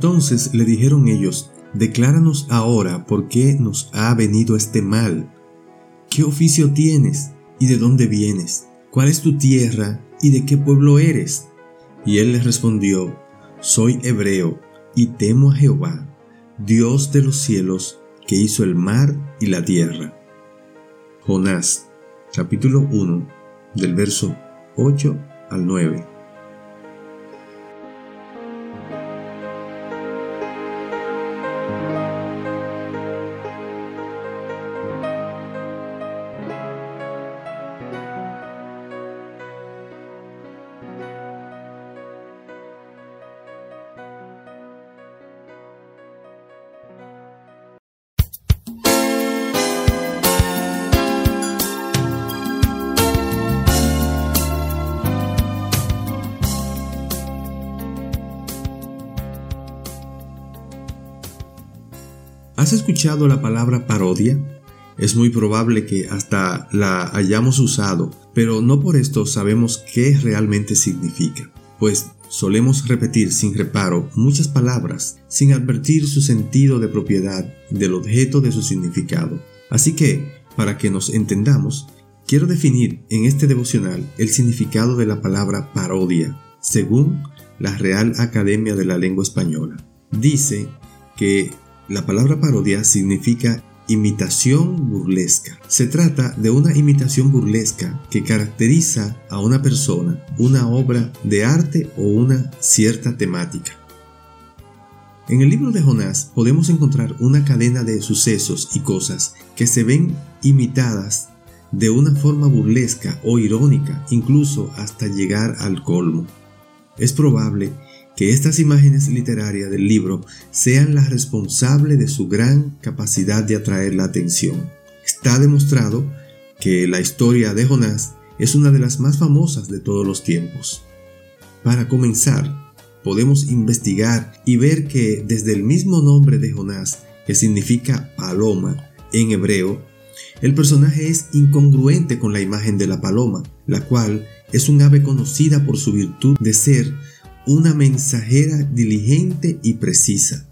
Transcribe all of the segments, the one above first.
Entonces le dijeron ellos, Decláranos ahora por qué nos ha venido este mal. ¿Qué oficio tienes y de dónde vienes? ¿Cuál es tu tierra y de qué pueblo eres? Y él les respondió, Soy hebreo y temo a Jehová, Dios de los cielos, que hizo el mar y la tierra. Jonás, capítulo 1, del verso 8 al 9. ¿Has escuchado la palabra parodia? Es muy probable que hasta la hayamos usado, pero no por esto sabemos qué realmente significa, pues solemos repetir sin reparo muchas palabras sin advertir su sentido de propiedad del objeto de su significado. Así que, para que nos entendamos, quiero definir en este devocional el significado de la palabra parodia, según la Real Academia de la Lengua Española. Dice que la palabra parodia significa imitación burlesca. Se trata de una imitación burlesca que caracteriza a una persona, una obra de arte o una cierta temática. En el libro de Jonás podemos encontrar una cadena de sucesos y cosas que se ven imitadas de una forma burlesca o irónica, incluso hasta llegar al colmo. Es probable que estas imágenes literarias del libro sean las responsables de su gran capacidad de atraer la atención. Está demostrado que la historia de Jonás es una de las más famosas de todos los tiempos. Para comenzar, podemos investigar y ver que desde el mismo nombre de Jonás, que significa paloma en hebreo, el personaje es incongruente con la imagen de la paloma, la cual es un ave conocida por su virtud de ser una mensajera diligente y precisa.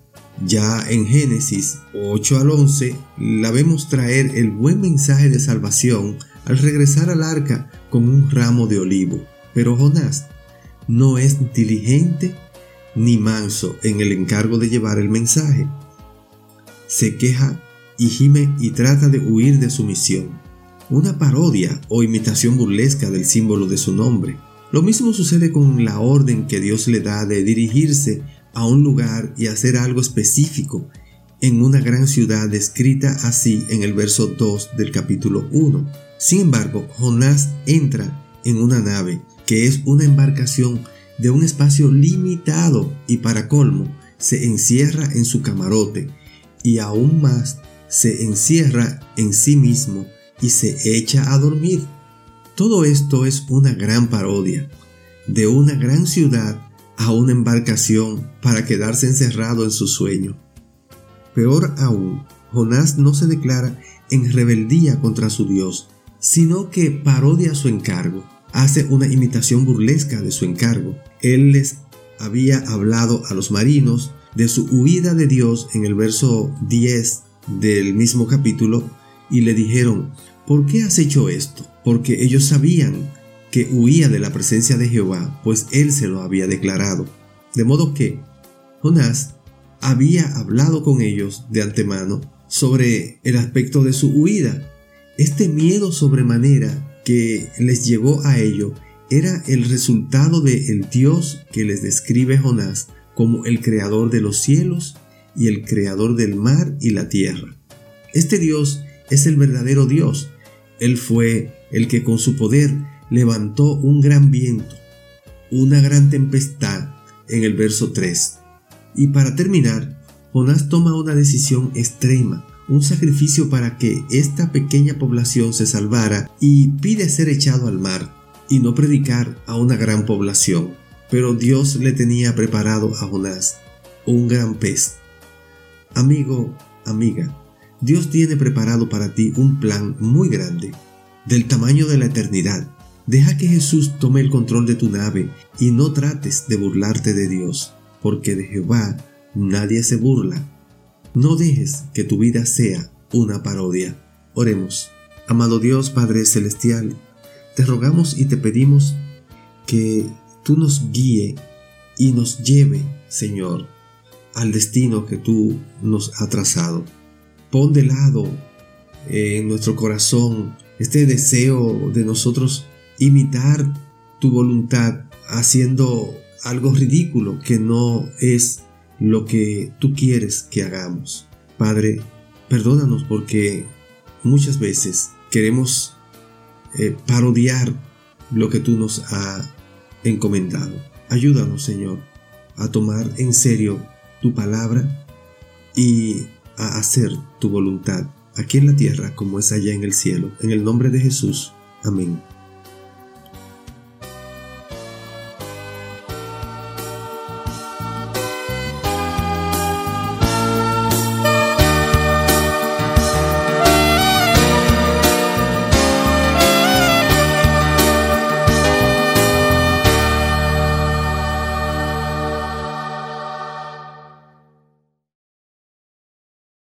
Ya en Génesis 8 al 11 la vemos traer el buen mensaje de salvación al regresar al arca con un ramo de olivo. Pero Jonás no es diligente ni manso en el encargo de llevar el mensaje. Se queja y gime y trata de huir de su misión. Una parodia o imitación burlesca del símbolo de su nombre. Lo mismo sucede con la orden que Dios le da de dirigirse a un lugar y hacer algo específico en una gran ciudad descrita así en el verso 2 del capítulo 1. Sin embargo, Jonás entra en una nave que es una embarcación de un espacio limitado y para colmo se encierra en su camarote y aún más se encierra en sí mismo y se echa a dormir. Todo esto es una gran parodia, de una gran ciudad a una embarcación para quedarse encerrado en su sueño. Peor aún, Jonás no se declara en rebeldía contra su Dios, sino que parodia su encargo, hace una imitación burlesca de su encargo. Él les había hablado a los marinos de su huida de Dios en el verso 10 del mismo capítulo y le dijeron, ¿por qué has hecho esto? Porque ellos sabían que huía de la presencia de Jehová, pues él se lo había declarado. De modo que Jonás había hablado con ellos de antemano sobre el aspecto de su huida. Este miedo sobremanera que les llevó a ello era el resultado de el Dios que les describe Jonás como el creador de los cielos y el creador del mar y la tierra. Este Dios es el verdadero Dios. Él fue el que con su poder levantó un gran viento, una gran tempestad en el verso 3. Y para terminar, Jonás toma una decisión extrema, un sacrificio para que esta pequeña población se salvara y pide ser echado al mar y no predicar a una gran población. Pero Dios le tenía preparado a Jonás un gran pez. Amigo, amiga, Dios tiene preparado para ti un plan muy grande, del tamaño de la eternidad. Deja que Jesús tome el control de tu nave y no trates de burlarte de Dios, porque de Jehová nadie se burla. No dejes que tu vida sea una parodia. Oremos. Amado Dios Padre Celestial, te rogamos y te pedimos que tú nos guíe y nos lleve, Señor, al destino que tú nos has trazado. Pon de lado en nuestro corazón este deseo de nosotros imitar tu voluntad haciendo algo ridículo que no es lo que tú quieres que hagamos. Padre, perdónanos porque muchas veces queremos eh, parodiar lo que tú nos has encomendado. Ayúdanos, Señor, a tomar en serio tu palabra y a hacer tu voluntad aquí en la tierra como es allá en el cielo. En el nombre de Jesús. Amén.